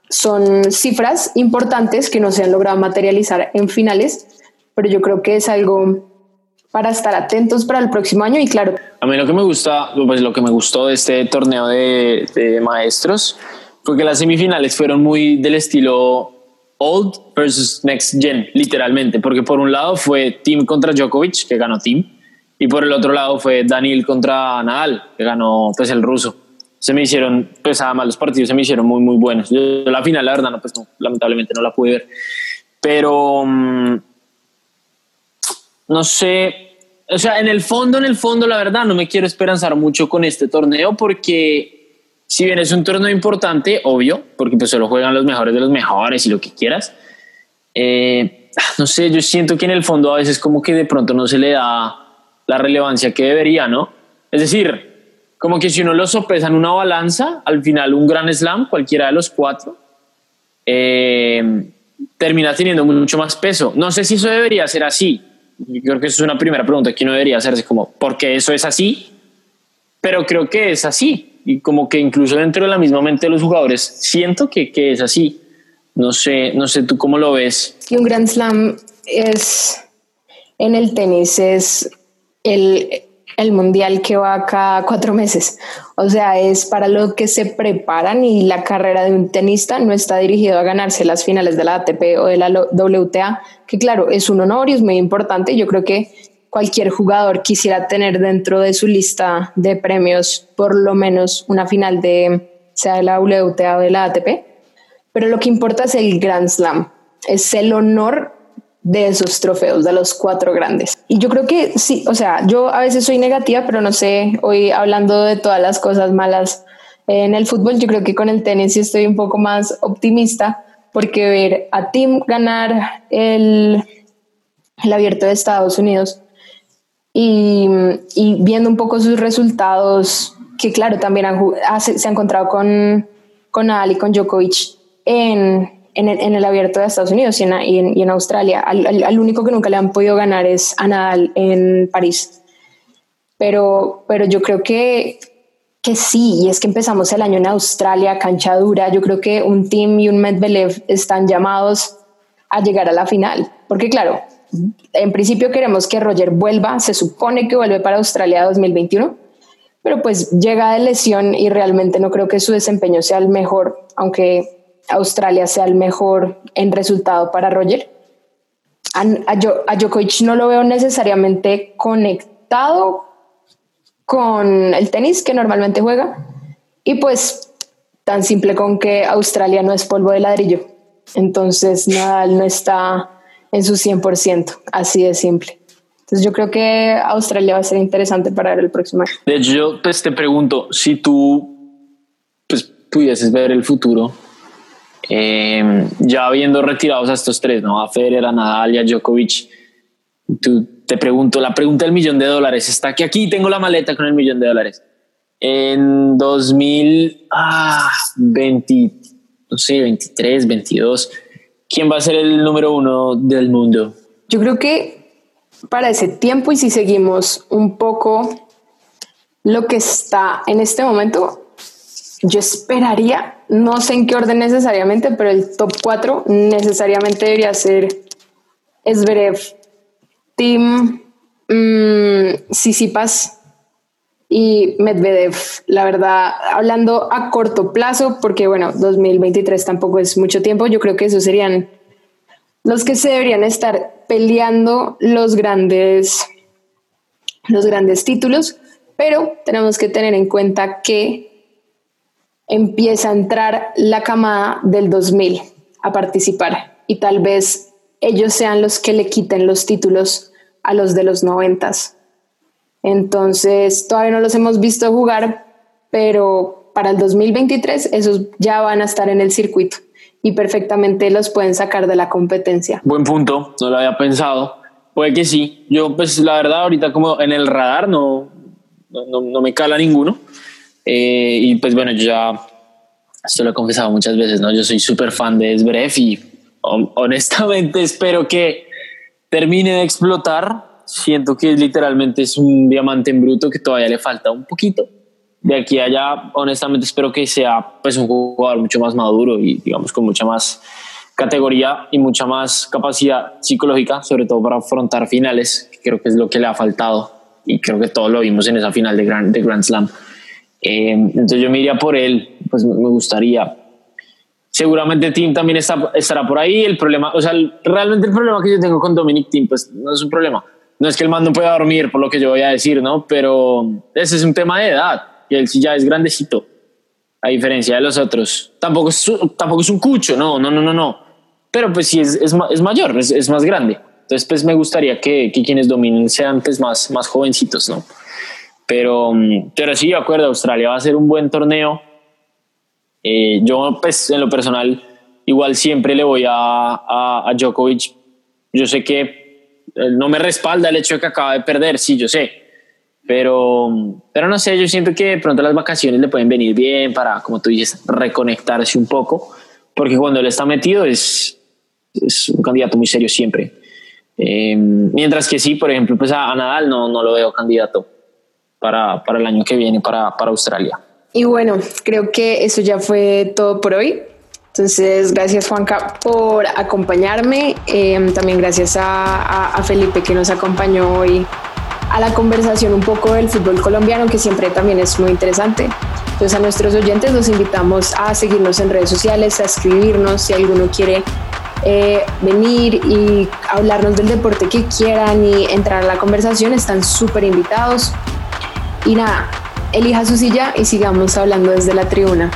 son cifras importantes que no se han logrado materializar en finales, pero yo creo que es algo para estar atentos para el próximo año y claro. A mí lo que me gusta, pues lo que me gustó de este torneo de, maestros fue que las semifinales fueron muy del estilo old versus next gen, literalmente, porque por un lado fue Team contra Djokovic, que ganó Team, y por el otro lado fue Daniel contra Nadal, que ganó pues el ruso. Se me hicieron, pues además los partidos se me hicieron muy, muy buenos. Yo, la final, la verdad, no, pues lamentablemente no la pude ver. Pero mm, no sé, o sea, en el fondo, en el fondo, la verdad, no me quiero esperanzar mucho con este torneo porque si bien es un torneo importante, obvio, porque pues solo juegan los mejores de los mejores y lo que quieras, eh, no sé, yo siento que en el fondo a veces como que de pronto no se le da la relevancia que debería, ¿no? Es decir, como que si uno lo sopesa en una balanza, al final un gran slam, cualquiera de los cuatro, eh, termina teniendo mucho más peso. No sé si eso debería ser así, yo creo que eso es una primera pregunta que uno debería hacerse como, ¿por qué eso es así? Pero creo que es así. Y como que incluso dentro de la misma mente de los jugadores, siento que, que es así. No sé, no sé tú cómo lo ves. Y un Grand Slam es, en el tenis, es el, el mundial que va cada cuatro meses. O sea, es para lo que se preparan y la carrera de un tenista no está dirigido a ganarse las finales de la ATP o de la WTA, que claro, es un honor y es muy importante. Yo creo que cualquier jugador quisiera tener dentro de su lista de premios por lo menos una final de sea de la WTA o de la ATP. Pero lo que importa es el Grand Slam, es el honor de esos trofeos, de los cuatro grandes. Y yo creo que sí, o sea, yo a veces soy negativa, pero no sé, hoy hablando de todas las cosas malas en el fútbol, yo creo que con el tenis estoy un poco más optimista, porque ver a Tim ganar el, el abierto de Estados Unidos y, y, viendo un poco sus resultados, que claro, también han, se ha encontrado con, con Nadal y con Djokovic en, en el, abierto de Estados Unidos y en, Australia. Al, único que nunca le han podido ganar es a Nadal en París. Pero, pero yo creo que, que sí, y es que empezamos el año en Australia, cancha dura. Yo creo que un team y un Medvedev están llamados a llegar a la final. Porque claro, en principio queremos que Roger vuelva, se supone que vuelve para Australia 2021, pero pues llega de lesión y realmente no creo que su desempeño sea el mejor, aunque Australia sea el mejor en resultado para Roger. A, a, Djokovic no lo veo necesariamente conectado con el tenis que normalmente juega. Y pues tan simple con que Australia no es polvo de ladrillo. Entonces Nadal no está en su 100%, así de simple. Entonces yo creo que Australia va a ser interesante para ver el próximo año. De hecho, yo pues, te pregunto, si tú pues, pudieses ver el futuro eh, ya habiendo retirados a estos tres, ¿no? A Federer, a Nadal y a Djokovic, tú, te pregunto, la pregunta del millón de dólares está que aquí tengo la maleta con el millón de dólares. En 2020, ah, no sé, 23, 22, ¿quién va a ser el número uno del mundo? Yo creo que para ese tiempo y si seguimos un poco lo que está en este momento, yo esperaría, no sé en qué orden necesariamente, pero el top 4 necesariamente debería ser Esberev, Tim, mmm, Sisipas y Medvedev. La verdad, hablando a corto plazo, porque bueno, 2023 tampoco es mucho tiempo, yo creo que esos serían los que se deberían estar peleando los grandes, los grandes títulos, pero tenemos que tener en cuenta que empieza a entrar la camada del 2000 a participar y tal vez ellos sean los que le quiten los títulos a los de los noventas. Entonces, todavía no los hemos visto jugar, pero para el 2023 esos ya van a estar en el circuito y perfectamente los pueden sacar de la competencia. Buen punto, no lo había pensado. Puede que sí. Yo, pues la verdad, ahorita como en el radar no, no, no me cala ninguno. Eh, y pues bueno, yo ya, esto lo he confesado muchas veces, ¿no? Yo soy súper fan de Esbref y honestamente espero que termine de explotar. Siento que literalmente es un diamante en bruto que todavía le falta un poquito. De aquí a allá, honestamente espero que sea pues un jugador mucho más maduro y digamos con mucha más categoría y mucha más capacidad psicológica, sobre todo para afrontar finales, que creo que es lo que le ha faltado y creo que todos lo vimos en esa final de Grand, de Grand Slam. Eh, entonces yo me iría por él, pues me gustaría. Seguramente Tim también está, estará por ahí. El problema, o sea, realmente el problema que yo tengo con Dominic Tim, pues no es un problema. No es que el man no pueda dormir, por lo que yo voy a decir, ¿no? Pero ese es un tema de edad. Y él sí ya es grandecito, a diferencia de los otros. Tampoco es, tampoco es un cucho, no, no, no, no, no. Pero pues sí es, es, es mayor, es, es, más grande. Entonces, pues me gustaría que, que, quienes dominen sean pues más, más jovencitos, ¿no? Pero, pero sí, de acuerdo, Australia va a ser un buen torneo. Eh, yo, pues, en lo personal, igual siempre le voy a, a, a Djokovic. Yo sé que no me respalda el hecho de que acaba de perder, sí, yo sé pero, pero no sé, yo siento que de pronto las vacaciones le pueden venir bien para, como tú dices, reconectarse un poco, porque cuando él está metido es, es un candidato muy serio siempre. Eh, mientras que sí, por ejemplo, pues a, a, Nadal no, no lo veo candidato para, para el año que viene para, para Australia. Y bueno, creo que eso ya fue todo por hoy. Entonces, gracias Juanca por acompañarme. Eh, también gracias a, a, a Felipe que nos acompañó hoy a la conversación un poco del fútbol colombiano, que siempre también es muy interesante. Entonces a nuestros oyentes los invitamos a seguirnos en redes sociales, a escribirnos si alguno quiere eh, venir y hablarnos del deporte que quieran y entrar a la conversación, están súper invitados. Y nada, elija su silla y sigamos hablando desde la tribuna.